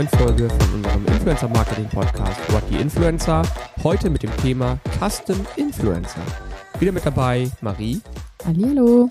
neuen Folge von unserem Influencer Marketing Podcast What the Influencer. Heute mit dem Thema Custom Influencer. Wieder mit dabei Marie. Hallo.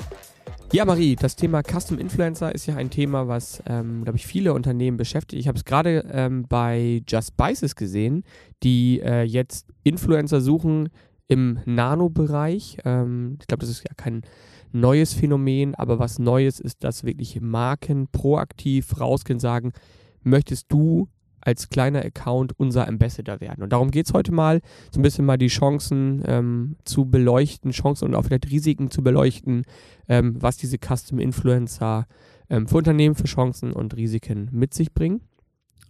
Ja, Marie, das Thema Custom Influencer ist ja ein Thema, was, ähm, glaube ich, viele Unternehmen beschäftigt. Ich habe es gerade ähm, bei Just Spices gesehen, die äh, jetzt Influencer suchen im Nano-Bereich. Ähm, ich glaube, das ist ja kein neues Phänomen, aber was Neues ist, dass wirklich Marken proaktiv rausgehen sagen, möchtest du als kleiner Account unser Ambassador werden. Und darum geht es heute mal, so ein bisschen mal die Chancen ähm, zu beleuchten, Chancen und auch vielleicht Risiken zu beleuchten, ähm, was diese Custom Influencer ähm, für Unternehmen für Chancen und Risiken mit sich bringen.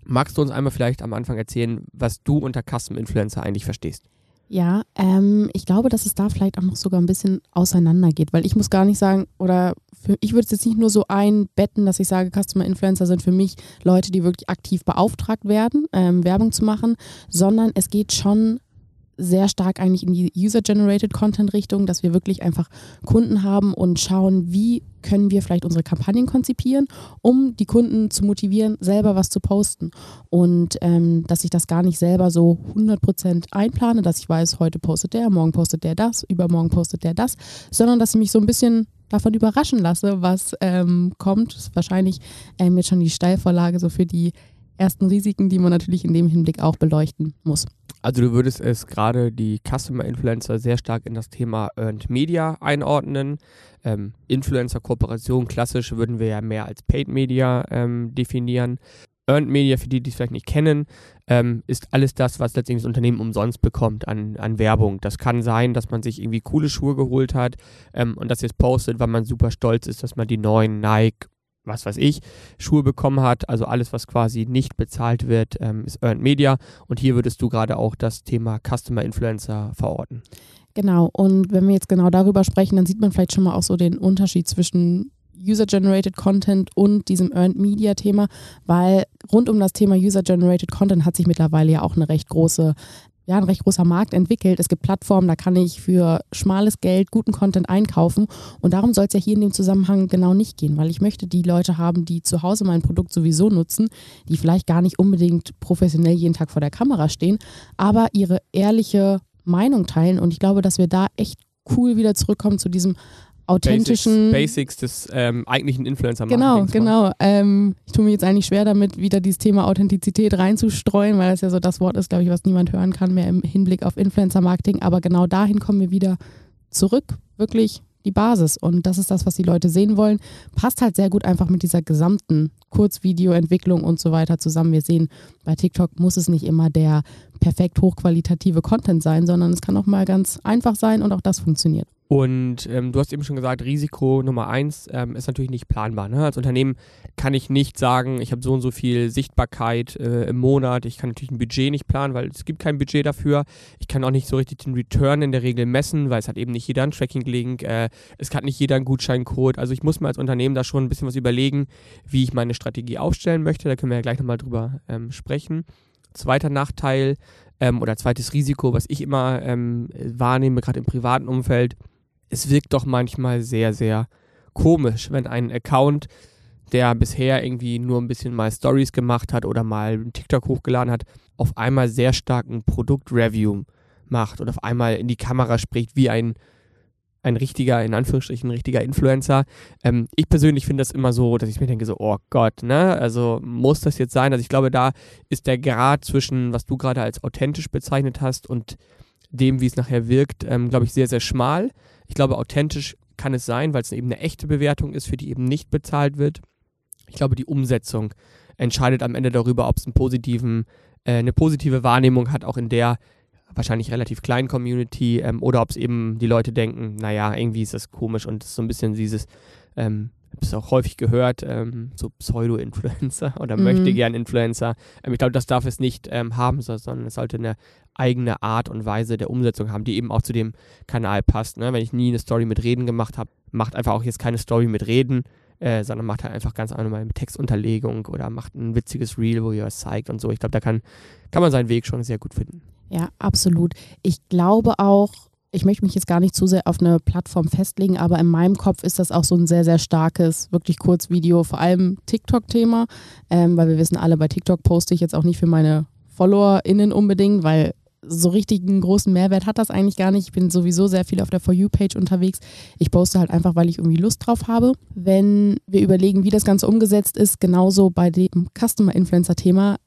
Magst du uns einmal vielleicht am Anfang erzählen, was du unter Custom Influencer eigentlich verstehst? Ja, ähm, ich glaube, dass es da vielleicht auch noch sogar ein bisschen auseinander geht, weil ich muss gar nicht sagen, oder für, ich würde es jetzt nicht nur so einbetten, dass ich sage, Customer Influencer sind für mich Leute, die wirklich aktiv beauftragt werden, ähm, Werbung zu machen, sondern es geht schon sehr stark eigentlich in die User-Generated Content-Richtung, dass wir wirklich einfach Kunden haben und schauen, wie können wir vielleicht unsere Kampagnen konzipieren, um die Kunden zu motivieren, selber was zu posten. Und ähm, dass ich das gar nicht selber so 100% einplane, dass ich weiß, heute postet der, morgen postet der das, übermorgen postet der das, sondern dass ich mich so ein bisschen davon überraschen lasse, was ähm, kommt. Das ist wahrscheinlich ähm, jetzt schon die Steilvorlage so für die ersten Risiken, die man natürlich in dem Hinblick auch beleuchten muss. Also du würdest es gerade die Customer Influencer sehr stark in das Thema Earned Media einordnen. Ähm, Influencer-Kooperation, klassisch würden wir ja mehr als Paid Media ähm, definieren. Earned Media, für die, die es vielleicht nicht kennen, ähm, ist alles das, was letztendlich das Unternehmen umsonst bekommt an, an Werbung. Das kann sein, dass man sich irgendwie coole Schuhe geholt hat ähm, und das jetzt postet, weil man super stolz ist, dass man die neuen Nike was weiß ich, Schuhe bekommen hat. Also alles, was quasi nicht bezahlt wird, ähm, ist Earned Media. Und hier würdest du gerade auch das Thema Customer Influencer verorten. Genau, und wenn wir jetzt genau darüber sprechen, dann sieht man vielleicht schon mal auch so den Unterschied zwischen User-Generated Content und diesem Earned Media Thema, weil rund um das Thema User-Generated Content hat sich mittlerweile ja auch eine recht große ja, ein recht großer Markt entwickelt. Es gibt Plattformen, da kann ich für schmales Geld guten Content einkaufen. Und darum soll es ja hier in dem Zusammenhang genau nicht gehen, weil ich möchte die Leute haben, die zu Hause mein Produkt sowieso nutzen, die vielleicht gar nicht unbedingt professionell jeden Tag vor der Kamera stehen, aber ihre ehrliche Meinung teilen. Und ich glaube, dass wir da echt cool wieder zurückkommen zu diesem authentischen. Basics, Basics des ähm, eigentlichen influencer Genau, genau. Ähm, ich tue mir jetzt eigentlich schwer damit, wieder dieses Thema Authentizität reinzustreuen, weil das ja so das Wort ist, glaube ich, was niemand hören kann mehr im Hinblick auf Influencer-Marketing. Aber genau dahin kommen wir wieder zurück. Wirklich die Basis. Und das ist das, was die Leute sehen wollen. Passt halt sehr gut einfach mit dieser gesamten Kurzvideoentwicklung und so weiter zusammen. Wir sehen, bei TikTok muss es nicht immer der perfekt hochqualitative Content sein, sondern es kann auch mal ganz einfach sein und auch das funktioniert. Und ähm, du hast eben schon gesagt, Risiko Nummer eins ähm, ist natürlich nicht planbar. Ne? Als Unternehmen kann ich nicht sagen, ich habe so und so viel Sichtbarkeit äh, im Monat. Ich kann natürlich ein Budget nicht planen, weil es gibt kein Budget dafür. Ich kann auch nicht so richtig den Return in der Regel messen, weil es hat eben nicht jeder einen Tracking-Link. Äh, es hat nicht jeder einen Gutscheincode. Also ich muss mir als Unternehmen da schon ein bisschen was überlegen, wie ich meine Strategie aufstellen möchte. Da können wir ja gleich nochmal drüber ähm, sprechen. Zweiter Nachteil ähm, oder zweites Risiko, was ich immer ähm, wahrnehme, gerade im privaten Umfeld, es wirkt doch manchmal sehr, sehr komisch, wenn ein Account, der bisher irgendwie nur ein bisschen mal Stories gemacht hat oder mal einen TikTok hochgeladen hat, auf einmal sehr starken Produktreview macht und auf einmal in die Kamera spricht wie ein ein richtiger, in Anführungsstrichen, ein richtiger Influencer. Ähm, ich persönlich finde das immer so, dass ich mir denke, so, oh Gott, ne? Also muss das jetzt sein? Also ich glaube, da ist der Grad zwischen, was du gerade als authentisch bezeichnet hast und dem, wie es nachher wirkt, ähm, glaube ich, sehr, sehr schmal. Ich glaube, authentisch kann es sein, weil es eben eine echte Bewertung ist, für die eben nicht bezahlt wird. Ich glaube, die Umsetzung entscheidet am Ende darüber, ob es äh, eine positive Wahrnehmung hat, auch in der wahrscheinlich relativ kleinen Community, ähm, oder ob es eben die Leute denken, naja, irgendwie ist das komisch und ist so ein bisschen dieses, ähm, habe es auch häufig gehört, ähm, so Pseudo-Influencer oder mhm. möchte gern Influencer. Ähm, ich glaube, das darf es nicht ähm, haben, sondern es sollte eine eigene Art und Weise der Umsetzung haben, die eben auch zu dem Kanal passt. Ne? Wenn ich nie eine Story mit Reden gemacht habe, macht einfach auch jetzt keine Story mit Reden, äh, sondern macht halt einfach ganz normal mit Textunterlegung oder macht ein witziges Reel, wo ihr was zeigt und so. Ich glaube, da kann, kann man seinen Weg schon sehr gut finden. Ja, absolut. Ich glaube auch, ich möchte mich jetzt gar nicht zu sehr auf eine Plattform festlegen, aber in meinem Kopf ist das auch so ein sehr, sehr starkes, wirklich Kurzvideo, vor allem TikTok-Thema, ähm, weil wir wissen alle, bei TikTok poste ich jetzt auch nicht für meine FollowerInnen unbedingt, weil so richtig einen großen Mehrwert hat das eigentlich gar nicht. Ich bin sowieso sehr viel auf der For You-Page unterwegs. Ich poste halt einfach, weil ich irgendwie Lust drauf habe. Wenn wir überlegen, wie das Ganze umgesetzt ist, genauso bei dem Customer-Influencer-Thema,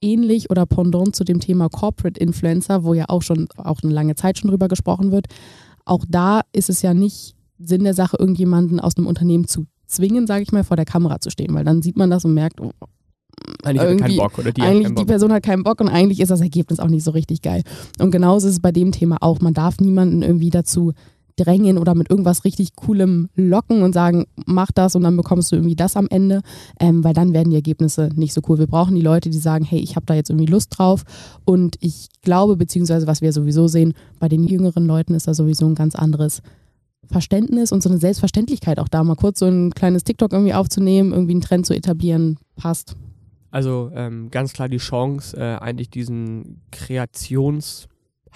ähnlich oder pendant zu dem Thema Corporate Influencer, wo ja auch schon auch eine lange Zeit schon drüber gesprochen wird. Auch da ist es ja nicht Sinn der Sache, irgendjemanden aus einem Unternehmen zu zwingen, sage ich mal, vor der Kamera zu stehen, weil dann sieht man das und merkt, oh, eigentlich Bock oder die eigentlich die Person hat keinen Bock und eigentlich ist das Ergebnis auch nicht so richtig geil. Und genauso ist es bei dem Thema auch. Man darf niemanden irgendwie dazu drängen oder mit irgendwas richtig Coolem locken und sagen, mach das und dann bekommst du irgendwie das am Ende, ähm, weil dann werden die Ergebnisse nicht so cool. Wir brauchen die Leute, die sagen, hey, ich habe da jetzt irgendwie Lust drauf und ich glaube, beziehungsweise was wir sowieso sehen, bei den jüngeren Leuten ist da sowieso ein ganz anderes Verständnis und so eine Selbstverständlichkeit auch da, mal kurz so ein kleines TikTok irgendwie aufzunehmen, irgendwie einen Trend zu etablieren, passt. Also ähm, ganz klar die Chance, äh, eigentlich diesen Kreations-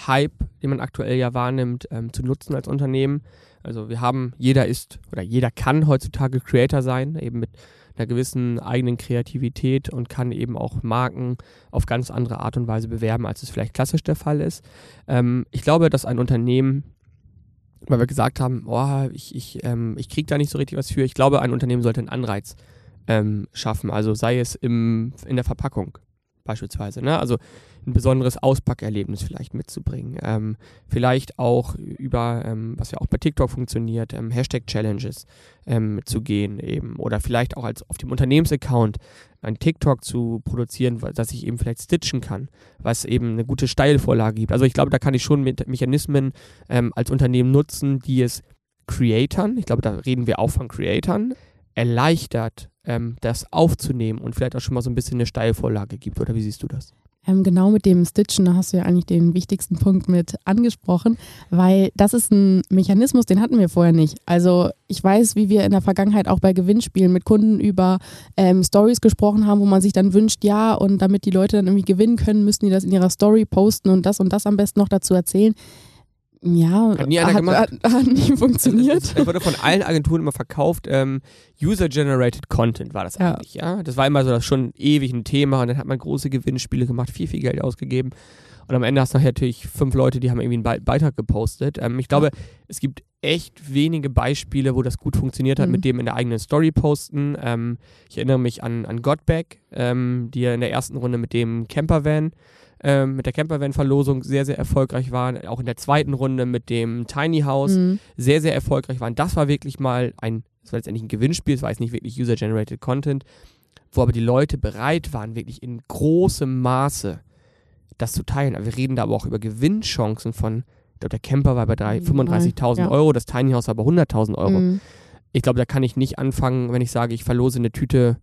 Hype, den man aktuell ja wahrnimmt, ähm, zu nutzen als Unternehmen. Also wir haben, jeder ist oder jeder kann heutzutage Creator sein, eben mit einer gewissen eigenen Kreativität und kann eben auch Marken auf ganz andere Art und Weise bewerben, als es vielleicht klassisch der Fall ist. Ähm, ich glaube, dass ein Unternehmen, weil wir gesagt haben, oh, ich, ich, ähm, ich kriege da nicht so richtig was für, ich glaube, ein Unternehmen sollte einen Anreiz ähm, schaffen, also sei es im, in der Verpackung beispielsweise. Ne? Also ein besonderes Auspackerlebnis vielleicht mitzubringen. Ähm, vielleicht auch über, ähm, was ja auch bei TikTok funktioniert, ähm, Hashtag-Challenges ähm, zu gehen eben. Oder vielleicht auch als auf dem Unternehmensaccount ein TikTok zu produzieren, dass ich eben vielleicht stitchen kann, was eben eine gute Steilvorlage gibt. Also ich glaube, da kann ich schon mit Mechanismen ähm, als Unternehmen nutzen, die es Creatern, ich glaube, da reden wir auch von Creatern, erleichtert, ähm, das aufzunehmen und vielleicht auch schon mal so ein bisschen eine Steilvorlage gibt. Oder wie siehst du das? Ähm, genau mit dem Stitchen, da hast du ja eigentlich den wichtigsten Punkt mit angesprochen, weil das ist ein Mechanismus, den hatten wir vorher nicht. Also ich weiß, wie wir in der Vergangenheit auch bei Gewinnspielen mit Kunden über ähm, Stories gesprochen haben, wo man sich dann wünscht, ja, und damit die Leute dann irgendwie gewinnen können, müssen die das in ihrer Story posten und das und das am besten noch dazu erzählen. Ja, hat nie einer hat, gemacht. Hat, hat nie funktioniert. Es wurde von allen Agenturen immer verkauft. Ähm, User-generated Content war das ja. eigentlich, ja. Das war immer so das schon ewig ein Thema und dann hat man große Gewinnspiele gemacht, viel, viel Geld ausgegeben. Und am Ende hast du natürlich fünf Leute, die haben irgendwie einen Beitrag gepostet. Ähm, ich glaube, es gibt echt wenige Beispiele, wo das gut funktioniert hat, mhm. mit dem in der eigenen Story posten. Ähm, ich erinnere mich an, an Godback, ähm, die ja in der ersten Runde mit dem Campervan ähm, mit der Campervan-Verlosung sehr, sehr erfolgreich waren. Auch in der zweiten Runde mit dem Tiny House mhm. sehr, sehr erfolgreich waren. Das war wirklich mal ein, das war letztendlich ein Gewinnspiel, es war jetzt nicht wirklich User-Generated Content, wo aber die Leute bereit waren, wirklich in großem Maße das zu teilen. wir reden da aber auch über Gewinnchancen von, ich glaube, der Camper war bei 35.000 ja. Euro, das Tiny House war bei 100.000 Euro. Mhm. Ich glaube, da kann ich nicht anfangen, wenn ich sage, ich verlose eine Tüte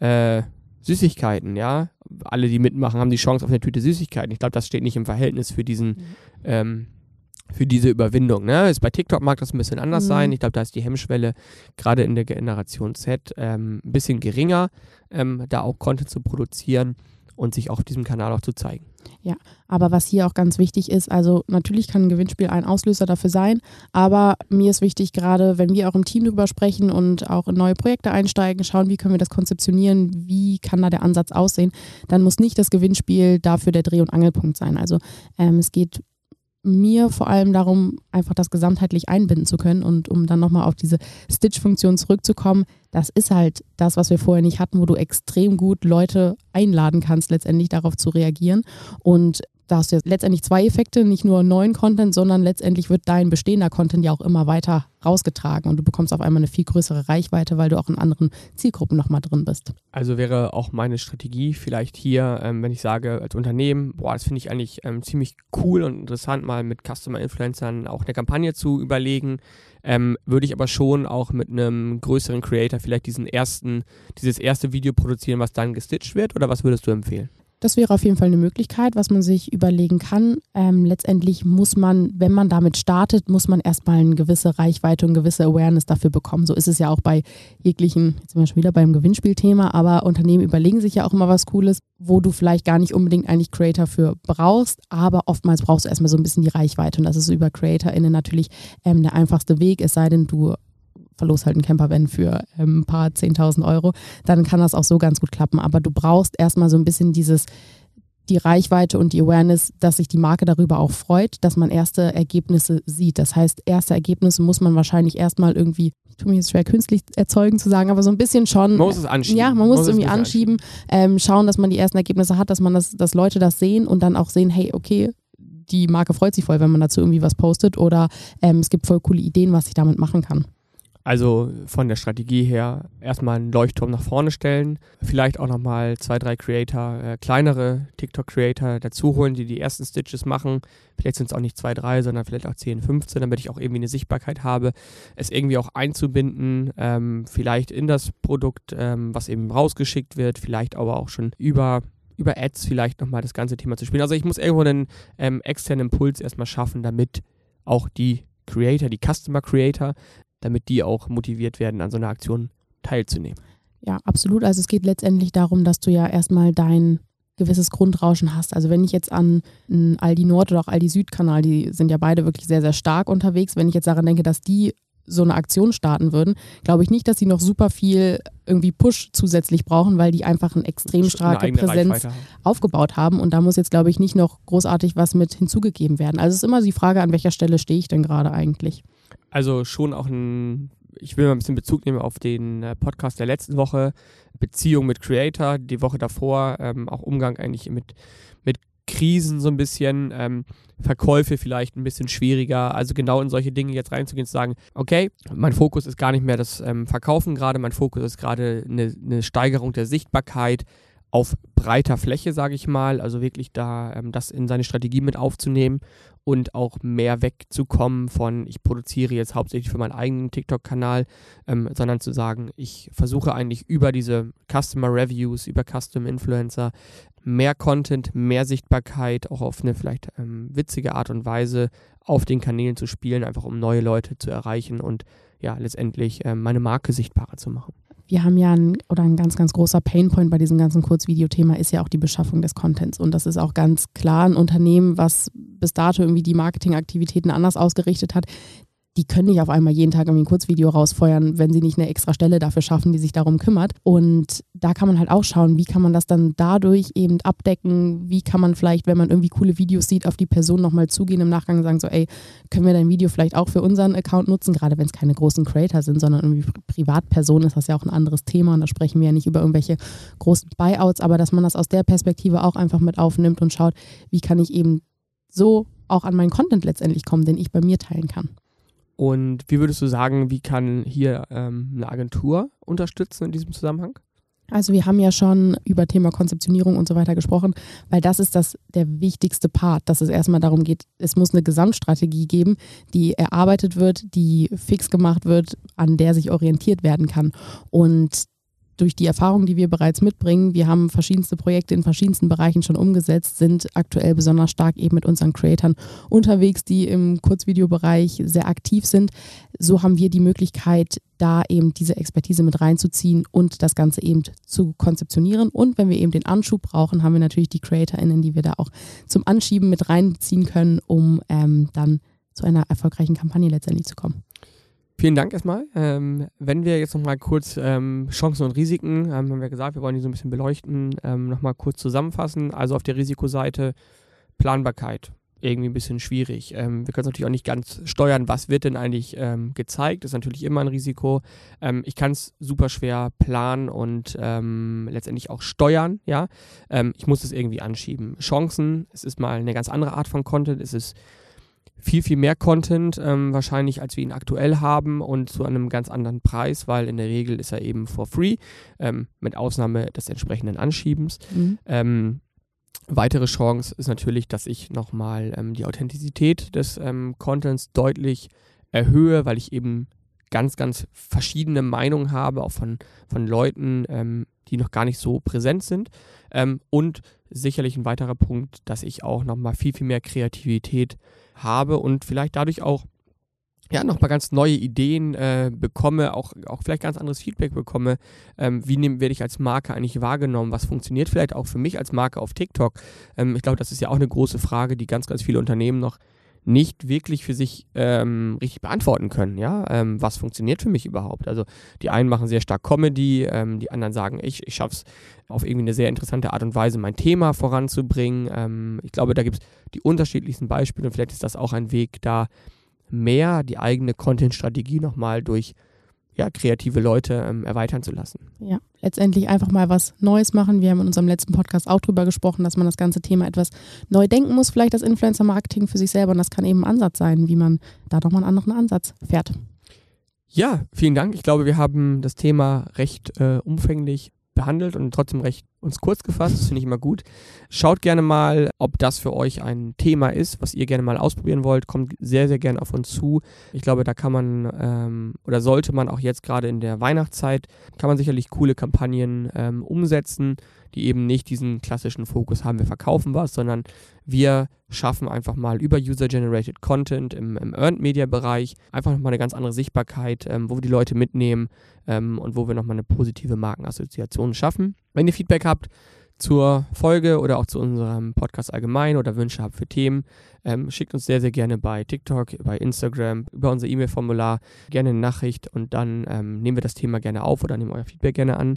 äh, Süßigkeiten, ja. Alle, die mitmachen, haben die Chance auf eine Tüte Süßigkeiten. Ich glaube, das steht nicht im Verhältnis für diesen, mhm. ähm, für diese Überwindung. Ne? Ist bei TikTok mag das ein bisschen anders mhm. sein. Ich glaube, da ist die Hemmschwelle gerade in der Generation Z ähm, ein bisschen geringer, ähm, da auch Content zu produzieren und sich auch auf diesem Kanal auch zu zeigen. Ja, aber was hier auch ganz wichtig ist, also natürlich kann ein Gewinnspiel ein Auslöser dafür sein, aber mir ist wichtig, gerade wenn wir auch im Team darüber sprechen und auch in neue Projekte einsteigen, schauen, wie können wir das konzeptionieren, wie kann da der Ansatz aussehen, dann muss nicht das Gewinnspiel dafür der Dreh- und Angelpunkt sein. Also ähm, es geht mir vor allem darum, einfach das gesamtheitlich einbinden zu können und um dann nochmal auf diese Stitch-Funktion zurückzukommen, das ist halt das, was wir vorher nicht hatten, wo du extrem gut Leute einladen kannst, letztendlich darauf zu reagieren. Und da hast du jetzt letztendlich zwei Effekte, nicht nur neuen Content, sondern letztendlich wird dein bestehender Content ja auch immer weiter rausgetragen und du bekommst auf einmal eine viel größere Reichweite, weil du auch in anderen Zielgruppen nochmal drin bist. Also wäre auch meine Strategie vielleicht hier, ähm, wenn ich sage als Unternehmen, boah, das finde ich eigentlich ähm, ziemlich cool und interessant, mal mit Customer Influencern auch eine Kampagne zu überlegen, ähm, würde ich aber schon auch mit einem größeren Creator vielleicht diesen ersten, dieses erste Video produzieren, was dann gestitcht wird oder was würdest du empfehlen? Das wäre auf jeden Fall eine Möglichkeit, was man sich überlegen kann. Ähm, letztendlich muss man, wenn man damit startet, muss man erstmal eine gewisse Reichweite und gewisse Awareness dafür bekommen. So ist es ja auch bei jeglichen, jetzt sind wir schon wieder beim Gewinnspielthema, aber Unternehmen überlegen sich ja auch immer was Cooles, wo du vielleicht gar nicht unbedingt eigentlich Creator für brauchst, aber oftmals brauchst du erstmal so ein bisschen die Reichweite und das ist über CreatorInnen natürlich ähm, der einfachste Weg, es sei denn, du verlos halt einen Campervan für ähm, ein paar 10.000 Euro, dann kann das auch so ganz gut klappen. Aber du brauchst erstmal so ein bisschen dieses, die Reichweite und die Awareness, dass sich die Marke darüber auch freut, dass man erste Ergebnisse sieht. Das heißt, erste Ergebnisse muss man wahrscheinlich erstmal irgendwie, ich tue mir jetzt schwer künstlich erzeugen zu sagen, aber so ein bisschen schon. Man muss es anschieben. Ja, man muss, es irgendwie anschieben, anschieben. Ähm, schauen, dass man die ersten Ergebnisse hat, dass man das, dass Leute das sehen und dann auch sehen, hey, okay, die Marke freut sich voll, wenn man dazu irgendwie was postet oder ähm, es gibt voll coole Ideen, was ich damit machen kann. Also von der Strategie her erstmal einen Leuchtturm nach vorne stellen, vielleicht auch nochmal zwei, drei Creator, äh, kleinere TikTok-Creator dazu holen, die die ersten Stitches machen. Vielleicht sind es auch nicht zwei, drei, sondern vielleicht auch 10, 15, damit ich auch irgendwie eine Sichtbarkeit habe. Es irgendwie auch einzubinden, ähm, vielleicht in das Produkt, ähm, was eben rausgeschickt wird, vielleicht aber auch schon über über Ads vielleicht nochmal das ganze Thema zu spielen. Also ich muss irgendwo einen ähm, externen Impuls erstmal schaffen, damit auch die Creator, die Customer Creator damit die auch motiviert werden, an so einer Aktion teilzunehmen. Ja, absolut. Also es geht letztendlich darum, dass du ja erstmal dein gewisses Grundrauschen hast. Also wenn ich jetzt an Aldi Nord oder auch Aldi Süd-Kanal, die sind ja beide wirklich sehr, sehr stark unterwegs, wenn ich jetzt daran denke, dass die so eine Aktion starten würden, glaube ich nicht, dass sie noch super viel irgendwie Push zusätzlich brauchen, weil die einfach eine extrem starke eine Präsenz haben. aufgebaut haben. Und da muss jetzt, glaube ich, nicht noch großartig was mit hinzugegeben werden. Also es ist immer die Frage, an welcher Stelle stehe ich denn gerade eigentlich. Also schon auch ein, ich will mal ein bisschen Bezug nehmen auf den äh, Podcast der letzten Woche, Beziehung mit Creator, die Woche davor, ähm, auch Umgang eigentlich mit, mit Krisen so ein bisschen, ähm, Verkäufe vielleicht ein bisschen schwieriger. Also genau in solche Dinge jetzt reinzugehen, zu sagen, okay, mein Fokus ist gar nicht mehr das ähm, Verkaufen gerade, mein Fokus ist gerade eine, eine Steigerung der Sichtbarkeit, auf breiter Fläche, sage ich mal, also wirklich da ähm, das in seine Strategie mit aufzunehmen und auch mehr wegzukommen von, ich produziere jetzt hauptsächlich für meinen eigenen TikTok-Kanal, ähm, sondern zu sagen, ich versuche eigentlich über diese Customer Reviews, über Custom Influencer mehr Content, mehr Sichtbarkeit, auch auf eine vielleicht ähm, witzige Art und Weise auf den Kanälen zu spielen, einfach um neue Leute zu erreichen und ja, letztendlich äh, meine Marke sichtbarer zu machen wir haben ja ein, oder ein ganz, ganz großer Painpoint bei diesem ganzen Kurzvideothema ist ja auch die Beschaffung des Contents. Und das ist auch ganz klar ein Unternehmen, was bis dato irgendwie die Marketingaktivitäten anders ausgerichtet hat die können nicht auf einmal jeden Tag irgendwie ein Kurzvideo rausfeuern, wenn sie nicht eine extra Stelle dafür schaffen, die sich darum kümmert. Und da kann man halt auch schauen, wie kann man das dann dadurch eben abdecken, wie kann man vielleicht, wenn man irgendwie coole Videos sieht, auf die Person nochmal zugehen im Nachgang und sagen so, ey, können wir dein Video vielleicht auch für unseren Account nutzen, gerade wenn es keine großen Creator sind, sondern irgendwie Privatpersonen ist das ja auch ein anderes Thema und da sprechen wir ja nicht über irgendwelche großen Buyouts, aber dass man das aus der Perspektive auch einfach mit aufnimmt und schaut, wie kann ich eben so auch an meinen Content letztendlich kommen, den ich bei mir teilen kann. Und wie würdest du sagen, wie kann hier ähm, eine Agentur unterstützen in diesem Zusammenhang? Also wir haben ja schon über Thema Konzeptionierung und so weiter gesprochen, weil das ist das der wichtigste Part, dass es erstmal darum geht, es muss eine Gesamtstrategie geben, die erarbeitet wird, die fix gemacht wird, an der sich orientiert werden kann. Und durch die Erfahrung, die wir bereits mitbringen, wir haben verschiedenste Projekte in verschiedensten Bereichen schon umgesetzt, sind aktuell besonders stark eben mit unseren Creatoren unterwegs, die im Kurzvideobereich sehr aktiv sind. So haben wir die Möglichkeit, da eben diese Expertise mit reinzuziehen und das Ganze eben zu konzeptionieren. Und wenn wir eben den Anschub brauchen, haben wir natürlich die CreatorInnen, die wir da auch zum Anschieben mit reinziehen können, um ähm, dann zu einer erfolgreichen Kampagne letztendlich zu kommen. Vielen Dank erstmal. Ähm, wenn wir jetzt nochmal kurz ähm, Chancen und Risiken, ähm, haben wir gesagt, wir wollen die so ein bisschen beleuchten, ähm, nochmal kurz zusammenfassen. Also auf der Risikoseite Planbarkeit, irgendwie ein bisschen schwierig. Ähm, wir können es natürlich auch nicht ganz steuern, was wird denn eigentlich ähm, gezeigt, das ist natürlich immer ein Risiko. Ähm, ich kann es super schwer planen und ähm, letztendlich auch steuern, ja. Ähm, ich muss es irgendwie anschieben. Chancen, es ist mal eine ganz andere Art von Content, es ist viel, viel mehr Content ähm, wahrscheinlich, als wir ihn aktuell haben und zu einem ganz anderen Preis, weil in der Regel ist er eben for free, ähm, mit Ausnahme des entsprechenden Anschiebens. Mhm. Ähm, weitere Chance ist natürlich, dass ich nochmal ähm, die Authentizität des ähm, Contents deutlich erhöhe, weil ich eben ganz, ganz verschiedene Meinungen habe, auch von, von Leuten, ähm, die noch gar nicht so präsent sind. Ähm, und sicherlich ein weiterer Punkt, dass ich auch nochmal viel, viel mehr Kreativität habe und vielleicht dadurch auch ja, nochmal ganz neue Ideen äh, bekomme, auch, auch vielleicht ganz anderes Feedback bekomme. Ähm, wie nehm, werde ich als Marke eigentlich wahrgenommen? Was funktioniert vielleicht auch für mich als Marke auf TikTok? Ähm, ich glaube, das ist ja auch eine große Frage, die ganz, ganz viele Unternehmen noch nicht wirklich für sich ähm, richtig beantworten können. Ja, ähm, was funktioniert für mich überhaupt? Also die einen machen sehr stark Comedy, ähm, die anderen sagen, ich, ich schaffe es auf irgendwie eine sehr interessante Art und Weise, mein Thema voranzubringen. Ähm, ich glaube, da gibt es die unterschiedlichsten Beispiele und vielleicht ist das auch ein Weg, da mehr die eigene Content-Strategie nochmal durch ja, kreative Leute ähm, erweitern zu lassen. Ja, letztendlich einfach mal was Neues machen. Wir haben in unserem letzten Podcast auch darüber gesprochen, dass man das ganze Thema etwas neu denken muss, vielleicht das Influencer-Marketing für sich selber. Und das kann eben ein Ansatz sein, wie man da nochmal einen anderen Ansatz fährt. Ja, vielen Dank. Ich glaube, wir haben das Thema recht äh, umfänglich behandelt und trotzdem recht uns kurz gefasst. Das finde ich immer gut. Schaut gerne mal, ob das für euch ein Thema ist, was ihr gerne mal ausprobieren wollt. Kommt sehr, sehr gerne auf uns zu. Ich glaube, da kann man ähm, oder sollte man auch jetzt gerade in der Weihnachtszeit, kann man sicherlich coole Kampagnen ähm, umsetzen, die eben nicht diesen klassischen Fokus haben, wir verkaufen was, sondern wir schaffen einfach mal über User-Generated Content im, im Earned Media Bereich einfach nochmal eine ganz andere Sichtbarkeit, ähm, wo wir die Leute mitnehmen ähm, und wo wir nochmal eine positive Markenassoziation schaffen. Wenn ihr Feedback habt zur Folge oder auch zu unserem Podcast allgemein oder Wünsche habt für Themen, ähm, schickt uns sehr, sehr gerne bei TikTok, bei Instagram, über unser E-Mail-Formular gerne eine Nachricht und dann ähm, nehmen wir das Thema gerne auf oder nehmen euer Feedback gerne an.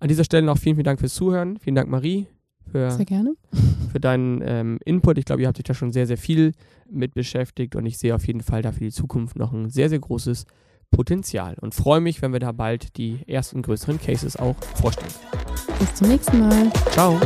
An dieser Stelle noch vielen, vielen Dank fürs Zuhören. Vielen Dank, Marie, für, sehr gerne. für deinen ähm, Input. Ich glaube, ihr habt euch da schon sehr, sehr viel mit beschäftigt und ich sehe auf jeden Fall da für die Zukunft noch ein sehr, sehr großes Potenzial und freue mich, wenn wir da bald die ersten größeren Cases auch vorstellen. Bis zum nächsten Mal. Ciao.